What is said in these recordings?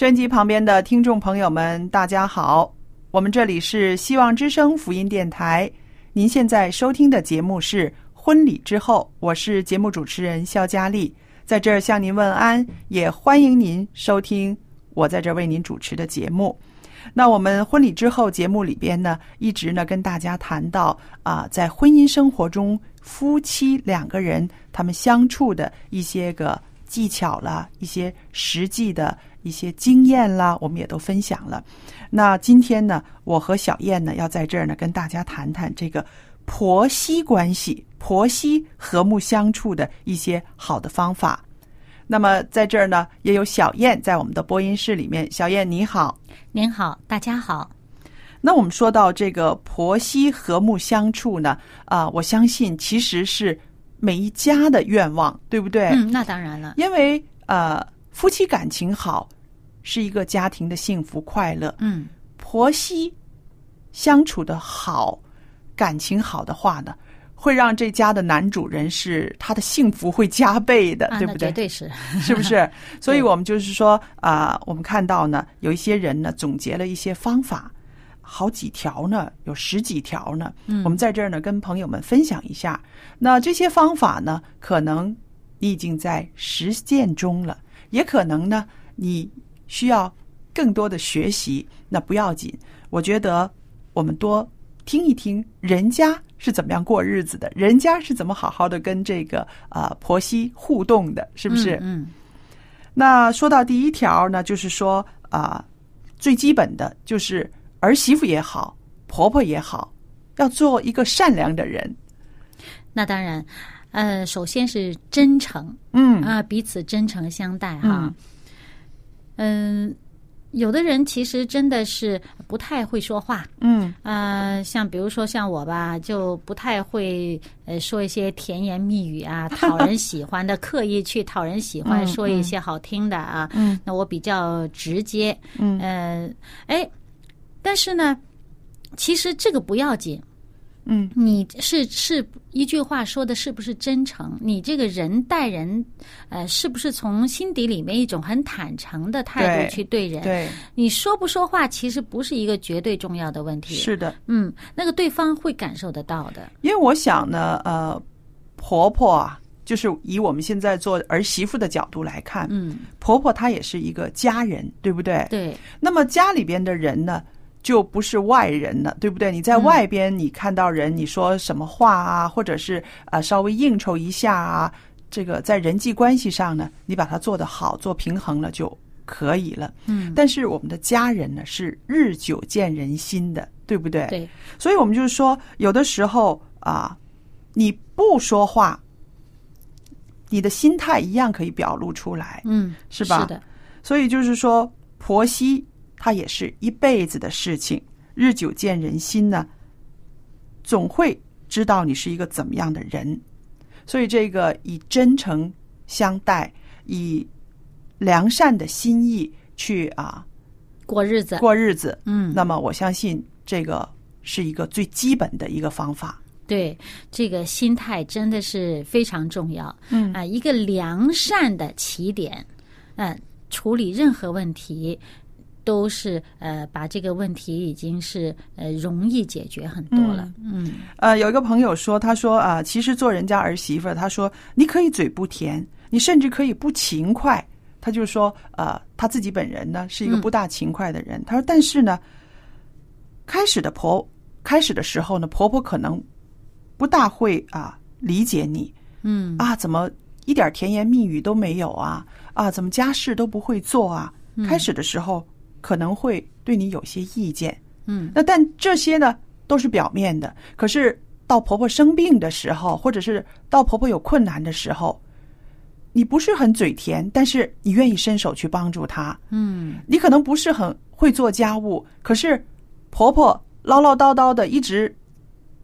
收音机旁边的听众朋友们，大家好，我们这里是希望之声福音电台，您现在收听的节目是《婚礼之后》，我是节目主持人肖佳丽，在这儿向您问安，也欢迎您收听我在这儿为您主持的节目。那我们婚礼之后节目里边呢，一直呢跟大家谈到啊，在婚姻生活中，夫妻两个人他们相处的一些个技巧啦，一些实际的一些经验啦，我们也都分享了。那今天呢，我和小燕呢要在这儿呢跟大家谈谈这个婆媳关系、婆媳和睦相处的一些好的方法。那么在这儿呢，也有小燕在我们的播音室里面。小燕你好。您好，大家好。那我们说到这个婆媳和睦相处呢，啊、我相信其实是每一家的愿望，对不对？嗯，那当然了。因为呃，夫妻感情好是一个家庭的幸福快乐，嗯，婆媳相处的好，感情好的话呢，会让这家的男主人是他的幸福会加倍的，啊，对不对？绝对是。是不是？所以我们就是说啊、我们看到呢，有一些人呢总结了一些方法，好几条呢，有十几条呢。嗯我们在这儿呢跟朋友们分享一下。那这些方法呢，可能你已经在实践中了，也可能呢你需要更多的学习。那不要紧，我觉得我们多听一听人家是怎么样过日子的，人家是怎么好好的跟这个呃婆媳互动的，是不是？嗯，那说到第一条呢，就是说啊、最基本的就是儿媳妇也好，婆婆也好，要做一个善良的人。那当然。呃，首先是真诚嗯。啊、彼此真诚相待哈。嗯，有的人其实真的是不太会说话，嗯。呃，像比如说像我吧，就不太会呃说一些甜言蜜语啊，讨人喜欢的，刻意去讨人喜欢，嗯说一些好听的啊。嗯。那我比较直接，嗯。呃，哎，但是呢，其实这个不要紧，嗯你是是一句话说的是不是真诚？你这个人待人，呃，是不是从心底里面一种很坦诚的态度去对人？对，你说不说话，其实不是一个绝对重要的问题。是的，嗯，那个对方会感受得到的。因为我想呢，呃，婆婆啊，就是以我们现在做儿媳妇的角度来看，嗯，婆婆她也是一个家人，对不对？对，那么家里边的人呢，就不是外人了，对不对？你在外边你看到人，你说什么话啊，或者是呃稍微应酬一下啊，这个在人际关系上呢，你把它做得好，做平衡了就可以了。嗯，但是我们的家人呢，是日久见人心的，对不对？对，所以我们就是说，有的时候啊，你不说话，你的心态一样可以表露出来。嗯，是吧是的，所以就是说，婆媳它也是一辈子的事情，日久见人心呢，总会知道你是一个怎么样的人。所以这个以真诚相待，以良善的心意去啊过日子，过日子。嗯，那么我相信这个是一个最基本的一个方法。对，这个心态真的是非常重要。嗯啊、一个良善的起点，嗯、处理任何问题都是呃，把这个问题已经是呃容易解决很多了。嗯呃，有一个朋友说，他说啊、其实做人家儿媳妇，他说你可以嘴不甜，你甚至可以不勤快。他就说，呃，他自己本人呢是一个嗯不大勤快的人。他说，但是呢，开始的婆开始的时候呢，婆婆可能不大会啊理解你嗯啊，怎么一点甜言蜜语都没有啊啊，怎么家事都不会做啊？开始的时候可能会对你有些意见，嗯。那但这些呢都是表面的，可是到婆婆生病的时候，或者是到婆婆有困难的时候，你不是很嘴甜，但是你愿意伸手去帮助她。嗯。你可能不是很会做家务，可是婆婆唠唠叨叨的一直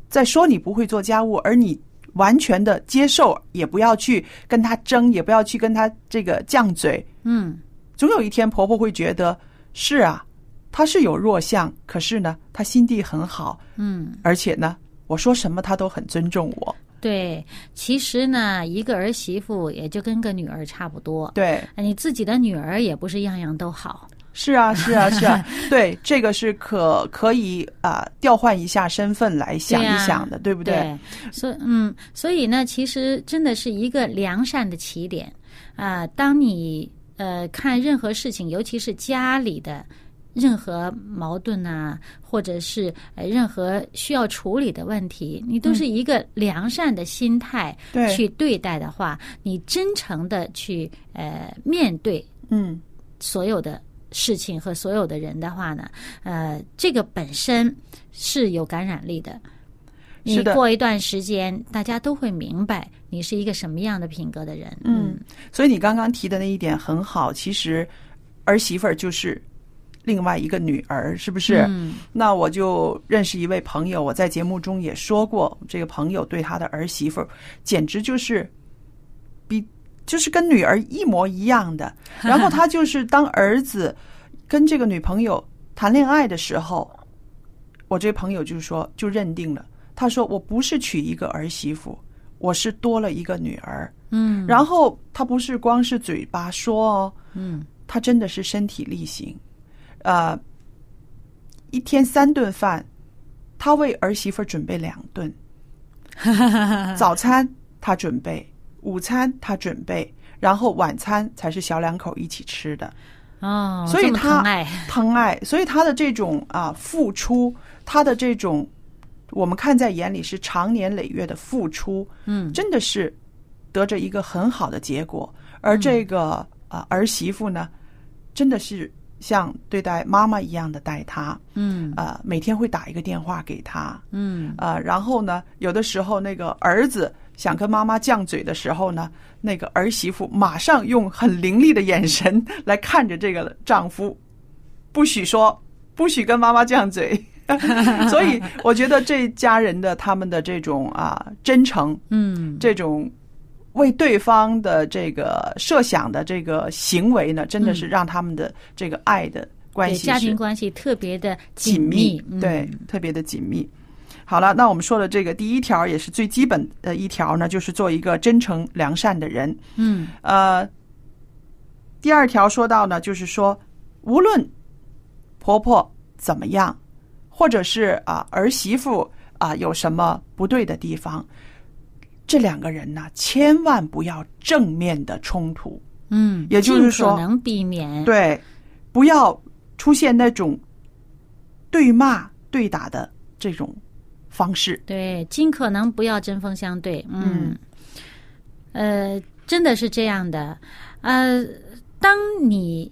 在说你不会做家务，而你完全的接受，也不要去跟她争，也不要去跟她这个犟嘴。嗯。总有一天，婆婆会觉得是啊，他是有弱项，可是呢，他心地很好，嗯，而且呢，我说什么他都很尊重我。对，其实呢，一个儿媳妇也就跟个女儿差不多。对，你自己的女儿也不是样样都好。是啊，是啊，是啊，对，这个是可可以啊、调换一下身份来想一想的，对不对？对，所以嗯，所以呢，其实真的是一个良善的起点啊、当你呃看任何事情，尤其是家里的任何矛盾呐、或者是呃任何需要处理的问题，你都是一个良善的心态对去对待的话，你真诚的去呃面对嗯，所有的事情和所有的人的话呢，呃，这个本身是有感染力的。你过一段时间，大家都会明白你是一个什么样的品格的人。嗯，所以你刚刚提的那一点很好，其实儿媳妇儿就是另外一个女儿，是不是？嗯那我就认识一位朋友，我在节目中也说过，这个朋友对他的儿媳妇儿简直就是比就是跟女儿一模一样的。然后他就是当儿子跟这个女朋友谈恋爱的时候，我这朋友就说就认定了，他说我不是娶一个儿媳妇，我是多了一个女儿。嗯。然后他不是光是嘴巴说哦，嗯。他真的是身体力行，呃，一天三顿饭，他为儿媳妇准备两顿，早餐他准备，午餐他准备，然后晚餐才是小两口一起吃的。哦，所以他疼爱，疼爱，所以他的这种啊付出，他的这种我们看在眼里是长年累月的付出，嗯。真的是得着一个很好的结果。而这个啊儿媳妇呢，真的是像对待妈妈一样的待她，嗯。呃，每天会打一个电话给她，嗯。呃，然后呢，有的时候那个儿子想跟妈妈犟嘴的时候呢，那个儿媳妇马上用很凌厉的眼神来看着这个丈夫，不许说，不许跟妈妈犟嘴。所以我觉得这家人的他们的这种啊真诚，嗯，这种为对方的这个设想的这个行为呢，真的是让他们的这个爱的关系是家庭关系特别的紧密，嗯对，特别的紧密。好了，那我们说的这个第一条也是最基本的一条呢，就是做一个真诚良善的人。嗯呃，第二条说到呢，就是说，无论婆婆怎么样，或者是啊儿媳妇啊有什么不对的地方，这两个人呢，千万不要正面的冲突。嗯，也就是说能避免对，不要出现那种对骂对打的这种方式。对，尽可能不要针锋相对。嗯，呃，真的是这样的。呃，当你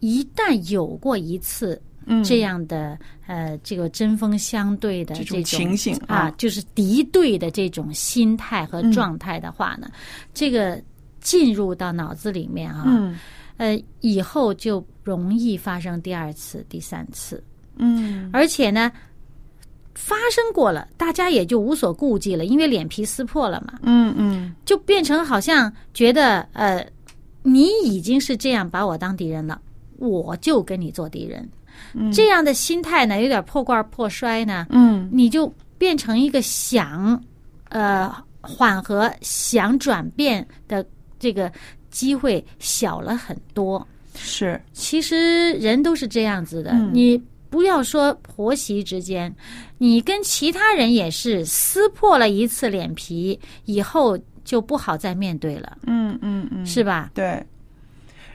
一旦有过一次嗯，这样的、呃这个针锋相对的这这种情形啊啊，就是敌对的这种心态和嗯状态的话呢，这个进入到脑子里面啊，嗯。呃，以后就容易发生第二次、第三次。嗯。而且呢，发生过了，大家也就无所顾忌了，因为脸皮撕破了嘛，嗯嗯。就变成好像觉得呃，你已经是这样把我当敌人了，我就跟你做敌人。这样的心态呢，有点破罐破摔呢，嗯你就变成一个想呃缓和、想转变的这个机会小了很多。是其实人都是这样子的，嗯你不要说婆媳之间，你跟其他人也是撕破了一次脸皮以后就不好再面对了，嗯嗯嗯，是吧？对。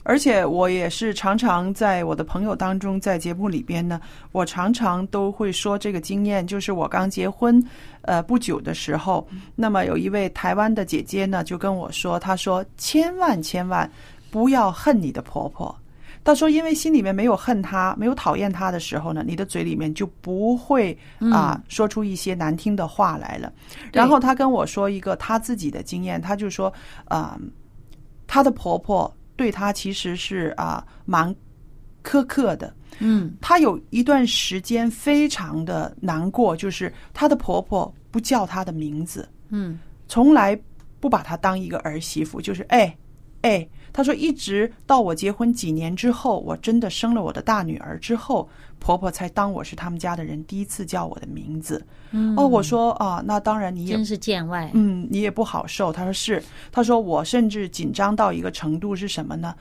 而且我也是常常在我的朋友当中，在节目里边呢，我常常都会说这个经验，就是我刚结婚，呃不久的时候，那么有一位台湾的姐姐呢，就跟我说，她说千万千万不要恨你的婆婆。她说，因为心里面没有恨她，没有讨厌她的时候呢，你的嘴里面就不会啊、说出一些难听的话来了。对然后她跟我说一个她自己的经验，她就说，啊、她的婆婆对她其实是啊、蛮苛刻的。嗯她有一段时间非常的难过，就是她的婆婆不叫她的名字，嗯从来不把她当一个儿媳妇，就是哎哎。她说，一直到我结婚几年之后，我真的生了我的大女儿之后，婆婆才当我是他们家的人，第一次叫我的名字。嗯，哦，我说啊，那当然你也真是见外。嗯，你也不好受。他说是，他说我甚至紧张到一个程度是什么呢？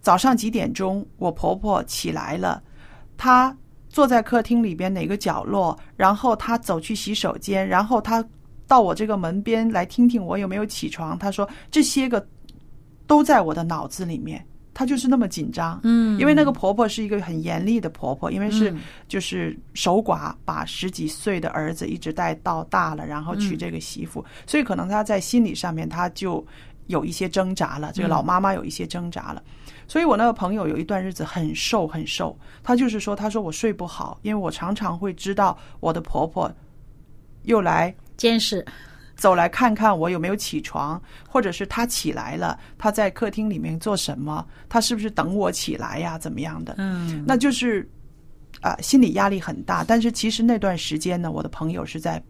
早上几点钟，我婆婆起来了，她坐在客厅里边哪个角落，然后她走去洗手间，然后她到我这个门边来听听我有没有起床。她说这些个都在我的脑子里面。她就是那么紧张，嗯，因为那个婆婆是一个很严厉的婆婆，因为是嗯就是守寡，把十几岁的儿子一直带到大了，然后娶这个媳妇，所以可能她在心理上面她就有一些挣扎了，这个老妈妈有一些挣扎了。所以我那个朋友有一段日子很瘦很瘦，她就是说，她说我睡不好，因为我常常会知道我的婆婆又来监视。走来看看我有没有起床，或者是他起来了，他在客厅里面做什么，他是不是等我起来呀，怎么样的？嗯那就是啊、心理压力很大。但是其实那段时间呢，我的朋友是在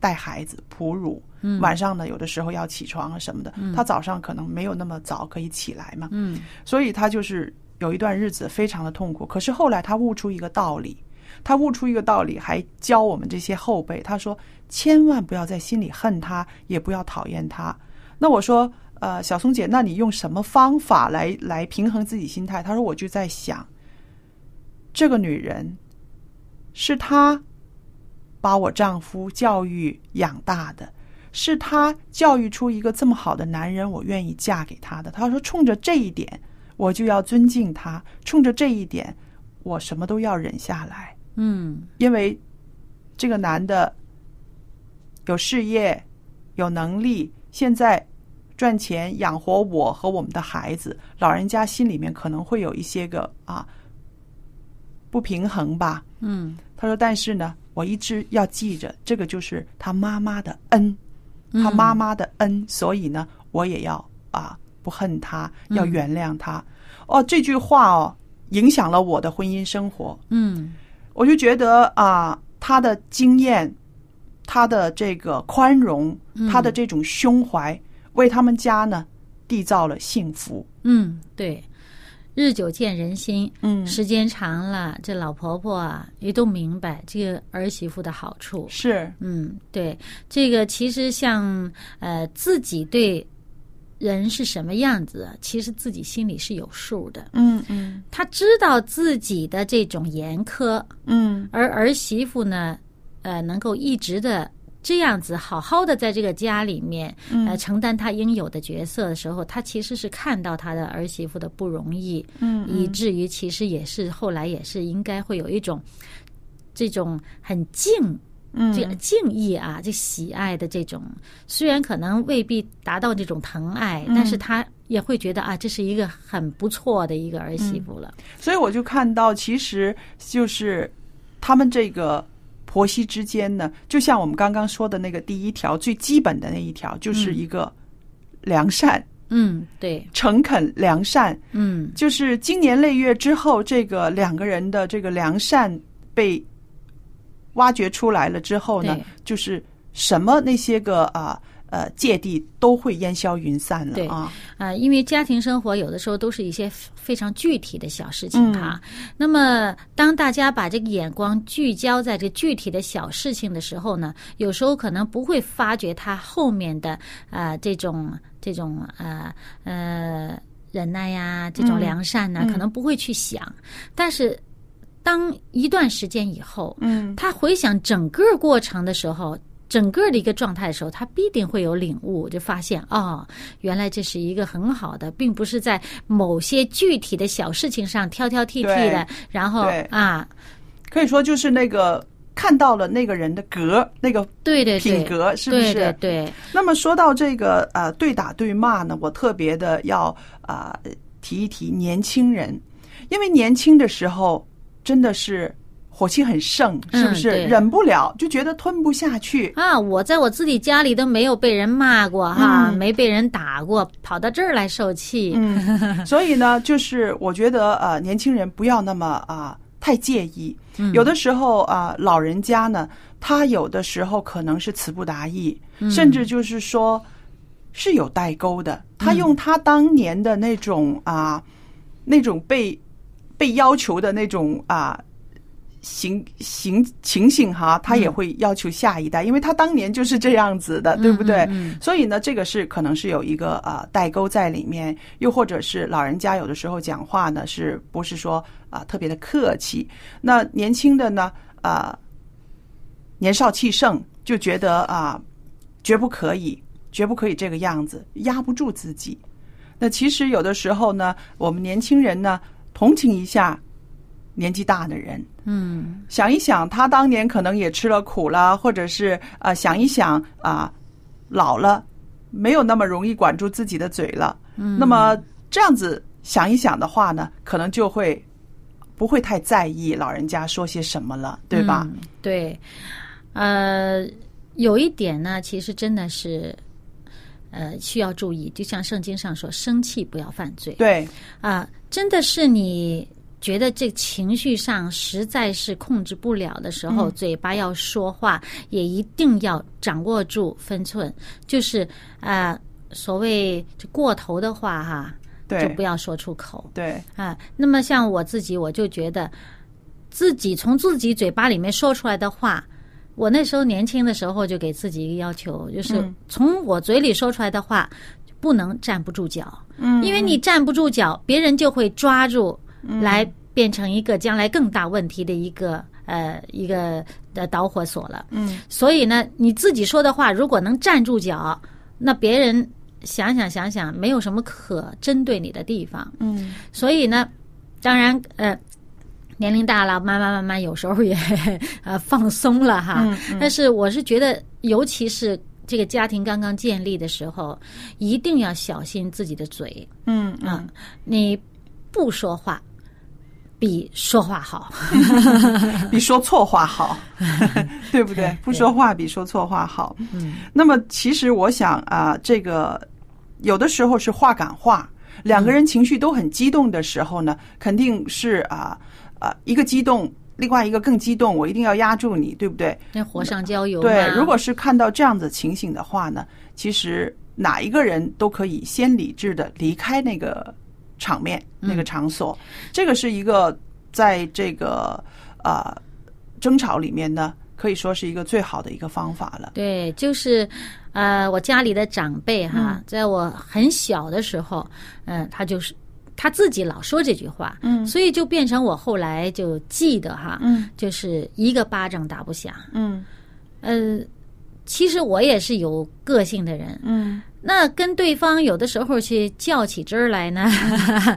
带孩子哺乳，嗯晚上呢有的时候要起床啊什么的，他早上可能没有那么早可以起来嘛，嗯所以他就是有一段日子非常的痛苦。可是后来他悟出一个道理。他悟出一个道理，还教我们这些后辈。他说：“千万不要在心里恨他，也不要讨厌他。”那我说：“呃，小松姐，那你用什么方法来来平衡自己心态？”他说：“我就在想，这个女人是她把我丈夫教育养大的，是她教育出一个这么好的男人，我愿意嫁给他的。”他说：“冲着这一点，我就要尊敬他；冲着这一点，我什么都要忍下来。”嗯因为这个男的有事业、有能力，现在赚钱养活我和我们的孩子，老人家心里面可能会有一些个啊不平衡吧。嗯他说：“但是呢，我一直要记着，这个就是他妈妈的恩，他妈妈的恩，所以呢，我也要啊不恨他，要原谅他。哦，这句话哦，影响了我的婚姻生活。嗯我就觉得啊，他的经验，他的这个宽容，他的这种胸怀，为他们家呢缔造了幸福。嗯，对，日久见人心。嗯时间长了，这老婆婆啊也都明白这个儿媳妇的好处。是，嗯，对，这个其实像呃自己对人是什么样子，其实自己心里是有数的。嗯嗯他知道自己的这种严苛，嗯而儿媳妇呢，呃，能够一直的这样子好好的在这个家里面，呃，承担他应有的角色的时候，他其实是看到他的儿媳妇的不容易，嗯以至于其实也是后来也是应该会有一种这种很敬。嗯。这敬意啊，这喜爱的这种，虽然可能未必达到这种疼爱，但是他也会觉得啊，这是一个很不错的一个儿媳妇了。所以我就看到，其实就是他们这个婆媳之间呢，就像我们刚刚说的那个第一条最基本的那一条，就是一个良善、嗯，对，诚恳、良善。嗯。就是经年累月之后，这个两个人的这个良善被挖掘出来了之后呢，就是什么那些个啊呃芥蒂都会烟消云散了对啊。啊、因为家庭生活有的时候都是一些非常具体的小事情哈。那么，当大家把这个眼光聚焦在这具体的小事情的时候呢，有时候可能不会发觉它后面的啊、呃这种这种呃呃忍耐呀，这种良善呢，可能不会去想。但是，当一段时间以后，嗯，他回想整个过程的时候，整个的一个状态的时候，他必定会有领悟，就发现哦，原来这是一个很好的，并不是在某些具体的小事情上挑挑剔剔的，然后啊，可以说就是那个看到了那个人的格，那个对对对，品格是不是？对对对，那么说到这个呃对打对骂呢，我特别的要啊、呃提一提年轻人，因为年轻的时候真的是火气很盛，是不是？嗯忍不了，就觉得吞不下去。啊，我在我自己家里都没有被人骂过哈，嗯没被人打过，跑到这儿来受气。嗯，所以呢，就是我觉得呃，年轻人不要那么啊、太介意。嗯有的时候啊、老人家呢，他有的时候可能是词不达意，嗯甚至就是说是有代沟的。他用他当年的那种啊、那种被被要求的那种啊。行行情形哈，他也会要求下一代，因为他当年就是这样子的，对不对？嗯所以呢，这个是可能是有一个啊代沟在里面，又或者是老人家有的时候讲话呢，是不是说啊、特别的客气？那年轻的呢，啊、年少气盛，就觉得啊、绝不可以，绝不可以这个样子，压不住自己。那其实有的时候呢，我们年轻人呢，同情一下年纪大的人，嗯想一想，他当年可能也吃了苦了，或者是啊、呃想一想啊、老了没有那么容易管住自己的嘴了。嗯，那么这样子想一想的话呢，可能就会不会太在意老人家说些什么了，对吧？嗯对，呃，有一点呢，其实真的是，呃，需要注意。就像圣经上说，生气不要犯罪。对，啊、真的是你觉得这情绪上实在是控制不了的时候，嗯。嘴巴要说话，也一定要掌握住分寸，就是啊、所谓这过头的话哈，就不，要说出口。对，啊，那么像我自己，我就觉得自己从自己嘴巴里面说出来的话，我那时候年轻的时候就给自己一个要求，就是嗯。从我嘴里说出来的话不能站不住脚，嗯，因为你站不住脚，别人就会抓住来变成一个将来更大问题的一个呃一个的导火索了。嗯，所以呢，你自己说的话如果能站住脚，那别人想想想想，没有什么可针对你的地方。嗯，所以呢，当然呃。年龄大了，慢慢慢慢，有时候也 呃放松了哈。嗯嗯但是我是觉得，尤其是这个家庭刚刚建立的时候，一定要小心自己的嘴嗯啊、你不说话比说话好。比说错话好，对不对？不说话比说错话好。嗯，那么其实我想啊、这个有的时候是话赶话，两个人情绪都很激动的时候呢，肯定是啊啊、一个激动，另外一个更激动，我一定要压住你，对不对？那火上浇油对，如果是看到这样子情形的话呢，其实哪一个人都可以先理智的离开那个场面、那个场所，这个是一个在这个呃争吵里面呢，可以说是一个最好的一个方法了。对，就是，呃，我家里的长辈哈，嗯在我很小的时候，嗯、他就是他自己老说这句话，嗯。所以就变成我后来就记得哈，嗯。就是一个巴掌打不响。嗯。呃，其实我也是有个性的人，嗯。那跟对方有的时候去较起真儿来呢，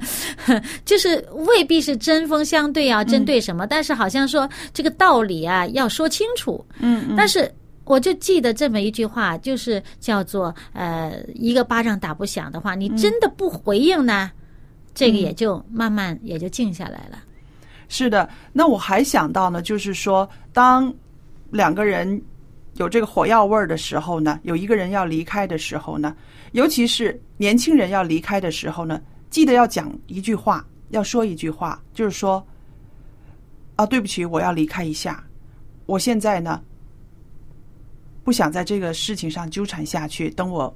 就是未必是针锋相对啊，针对什么，但是好像说这个道理啊要说清楚，嗯但是我就记得这么一句话，就是叫做呃，一个巴掌打不响的话，你真的不回应呢，这个也就慢慢也就静下来了。是的，那我还想到呢，就是说，当两个人有这个火药味儿的时候呢，有一个人要离开的时候呢，尤其是年轻人要离开的时候呢，记得要讲一句话，要说一句话，就是说，啊，对不起，我要离开一下，我现在呢，不想在这个事情上纠缠下去，等我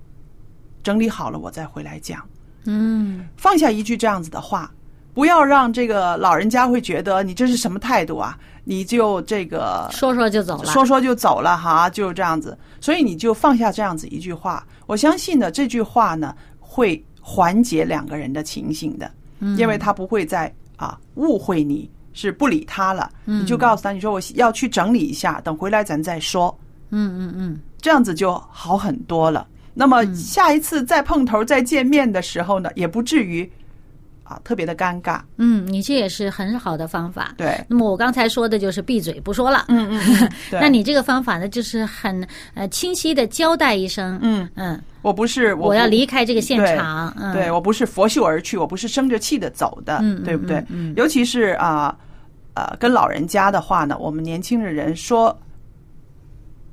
整理好了，我再回来讲。嗯放下一句这样子的话，不要让这个老人家会觉得你这是什么态度啊？你就这个说说就走了。说说就走了哈，就这样子。所以你就放下这样子一句话，我相信呢，这句话呢会缓解两个人的情形的，嗯因为他不会再啊误会你是不理他了，嗯你就告诉他，你说我要去整理一下，等回来咱再说，嗯嗯嗯，这样子就好很多了。那么下一次再碰头、再见面的时候呢，也不至于啊特别的尴尬。嗯，你这也是很好的方法。对，那么我刚才说的就是闭嘴不说了。嗯嗯 那你这个方法呢，就是很呃清晰的交代一声，嗯，嗯，我不是我要离开这个现场，嗯，对我不是拂袖而去，我不是生着气的走的，对不对？嗯嗯尤其是啊呃跟老人家的话呢，我们年轻的人说，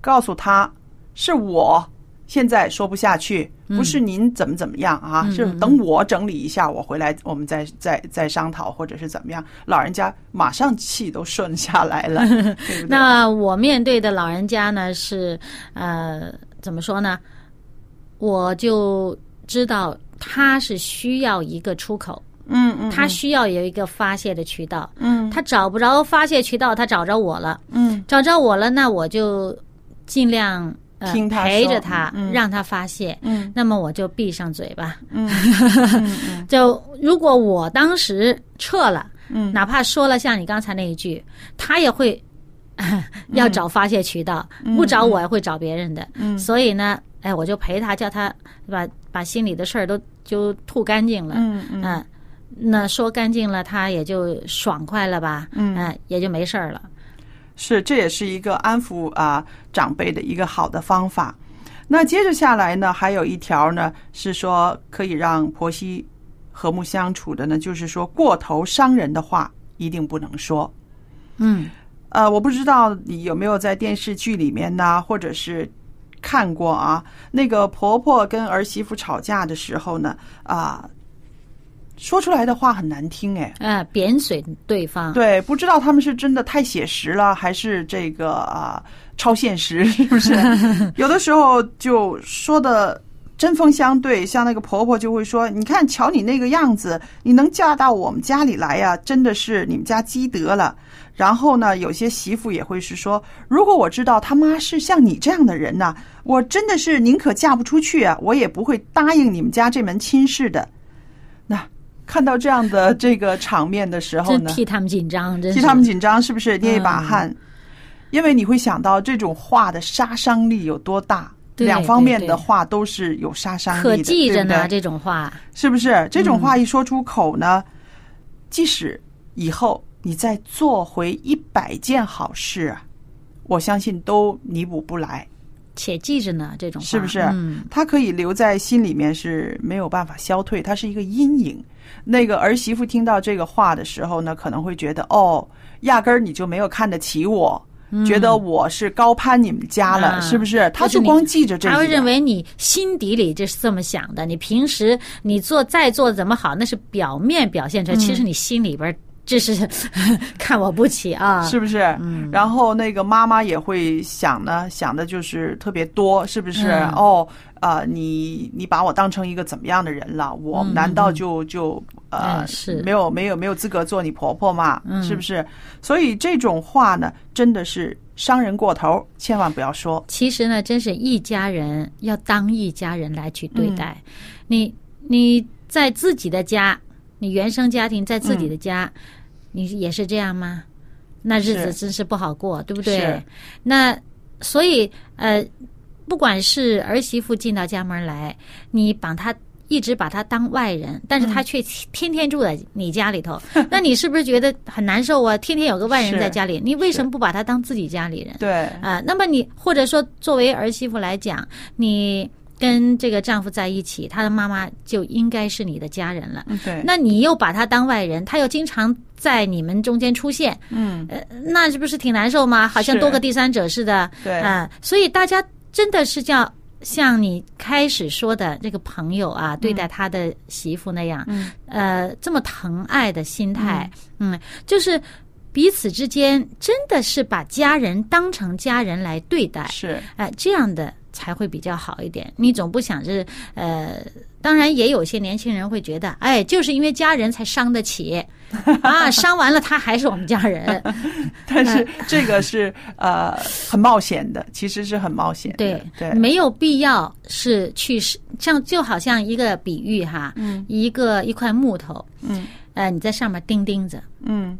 告诉他是我现在说不下去，不是您怎么怎么样啊，嗯是等我整理一下，我回来我们再再再商讨，或者是怎么样，老人家马上气都顺下来了，对对？那我面对的老人家呢是呃怎么说呢？我就知道他是需要一个出口，嗯嗯，他需要有一个发泄的渠道。嗯他找不着发泄渠道，他找着我了，嗯找着我了，那我就尽量呃听他陪着他，嗯让他发泄。嗯那么我就闭上嘴巴。嗯嗯 就如果我当时撤了，嗯哪怕说了像你刚才那一句，他也会 要找发泄渠道，不找我也会找别人的。嗯所以呢，哎，我就陪他，叫他把把心里的事儿都就吐干净了。嗯嗯嗯，那说干净了，他也就爽快了吧？嗯也就没事儿了。是，这也是一个安抚啊长辈的一个好的方法。那接着下来呢，还有一条呢，是说可以让婆媳和睦相处的呢，就是说过头伤人的话一定不能说。嗯呃，我不知道你有没有在电视剧里面呢，或者是看过啊，那个婆婆跟儿媳妇吵架的时候呢，啊、说出来的话很难听哎。啊，贬损对方。对，不知道他们是真的太写实了，还是这个啊、超现实，是不是？有的时候就说的针锋相对，像那个婆婆就会说：“你看，瞧你那个样子，你能嫁到我们家里来呀、真的是你们家积德了。”然后呢，有些媳妇也会是说：“如果我知道他妈是像你这样的人呐、我真的是宁可嫁不出去啊，我也不会答应你们家这门亲事的。”那看到这样的这个场面的时候呢，替他们紧张，替他们紧张，是不是？捏一把嗯。汗？因为你会想到这种话的杀伤力有多大，对两方面的话都是有杀伤力的，可记着呢。对不对？这种话，是不是？这种话一说出口呢，即使以后你再做回一百件好事啊，我相信都弥补不来，且记着呢。这种是不是？嗯，它可以留在心里面是没有办法消退，它是一个阴影。那个儿媳妇听到这个话的时候呢，可能会觉得哦，压根儿你就没有看得起我。觉得我是高攀你们家了，是不是？他就光记着这个他会认为你心底里就是这么想的。你平时你做再做怎么好，那是表面表现出来，其实你心里边儿这是 看我不起啊。是不是？嗯然后那个妈妈也会想呢，想的就是特别多，是不是？嗯哦，呃，你你把我当成一个怎么样的人了？我嗯难道就就呃嗯是没有没有没有资格做你婆婆吗？嗯是不是？所以这种话呢，真的是伤人过头，千万不要说。其实呢，真是一家人要当一家人来去对待。嗯你你在自己的家，你原生家庭在自己的家，嗯你也是这样吗？那日子真是不好过，对不对？那所以呃，不管是儿媳妇进到家门来，你把她。一直把她当外人，但是她嗯却天天住在你家里头，那你是不是觉得很难受啊？天天有个外人在家里，你为什么不把她当自己家里人？对，啊，那么你或者说作为儿媳妇来讲，你跟这个丈夫在一起，他的妈妈就应该是你的家人了。那你又把他当外人，他又经常在你们中间出现，嗯，呃，那是不是挺难受吗？好像多个第三者似的。对。啊，所以大家真的是叫像你开始说的这个朋友啊，对待他的媳妇那样，嗯。呃，这么疼爱的心态，嗯，就是彼此之间真的是把家人当成家人来对待，是哎，这样的才会比较好一点。你总不想着呃，当然也有些年轻人会觉得，哎，就是因为家人才伤得起 啊，伤完了他还是我们家人。但是这个是呃很冒险的，其实是很冒险的。对对，没有必要是去像就好像一个比喻哈，嗯一个一块木头，嗯呃，你在上面钉钉子，嗯，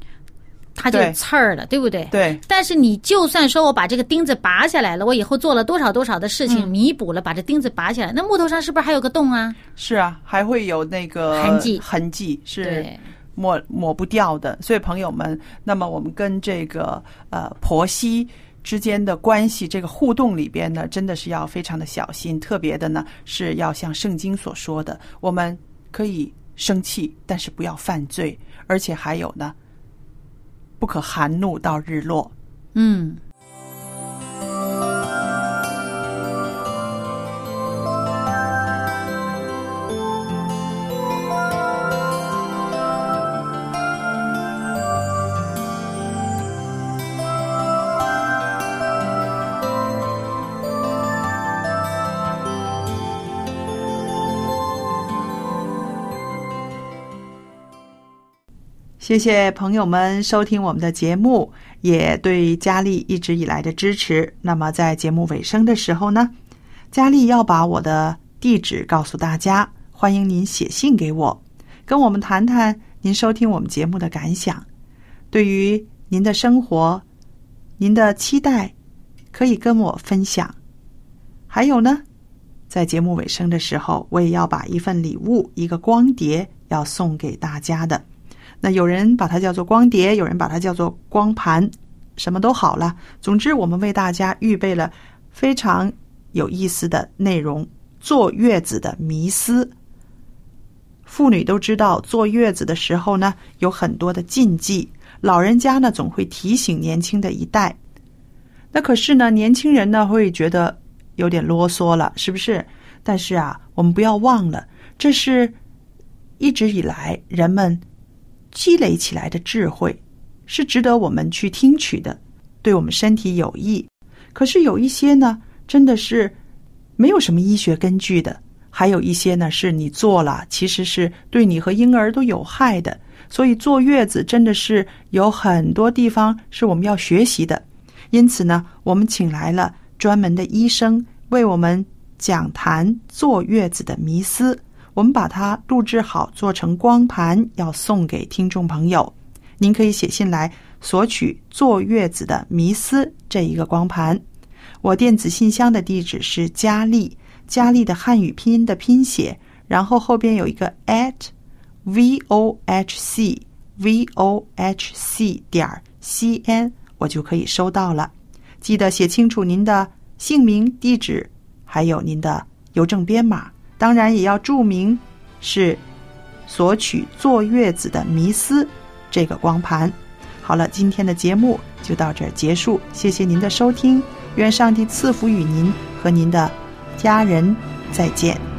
它就刺儿了，对不对？对但是你就算说我把这个钉子拔下来了，我以后做了多少多少的事情，嗯弥补了把这钉子拔下来，那木头上是不是还有个洞啊？是啊，还会有那个痕迹痕迹是，抹抹不掉的。所以朋友们，那么我们跟这个呃婆媳之间的关系，这个互动里边呢，真的是要非常的小心。特别的呢，是要像圣经所说的，我们可以生气，但是不要犯罪，而且还有呢，不可含怒到日落。嗯。谢谢朋友们收听我们的节目，也对佳丽一直以来的支持。那么在节目尾声的时候呢，佳丽要把我的地址告诉大家，欢迎您写信给我，跟我们谈谈您收听我们节目的感想。对于您的生活、您的期待，可以跟我分享。还有呢，在节目尾声的时候，我也要把一份礼物，一个光碟要送给大家的。那有人把它叫做光碟，有人把它叫做光盘，什么都好了。总之，我们为大家预备了非常有意思的内容——坐月子的迷思。妇女都知道，坐月子的时候呢，有很多的禁忌，老人家呢总会提醒年轻的一代。那可是呢，年轻人呢会觉得有点啰嗦了，是不是？但是啊，我们不要忘了，这是一直以来人们。积累起来的智慧是值得我们去听取的，对我们身体有益。可是有一些呢，真的是没有什么医学根据的；还有一些呢，是你做了，其实是对你和婴儿都有害的。所以坐月子真的是有很多地方是我们要学习的。因此呢，我们请来了专门的医生为我们讲谈坐月子的迷思。我们把它录制好，做成光盘，要送给听众朋友。您可以写信来索取坐月子的迷思这一个光盘。我电子信箱的地址是佳丽，佳丽的汉语拼音的拼写，然后后边有一个 at v o h c v o h c 点 c n，我就可以收到了。记得写清楚您的姓名、地址，还有您的邮政编码。当然也要注明是索取坐月子的迷思这个光盘。好了，今天的节目就到这儿结束，谢谢您的收听，愿上帝赐福与您和您的家人，再见。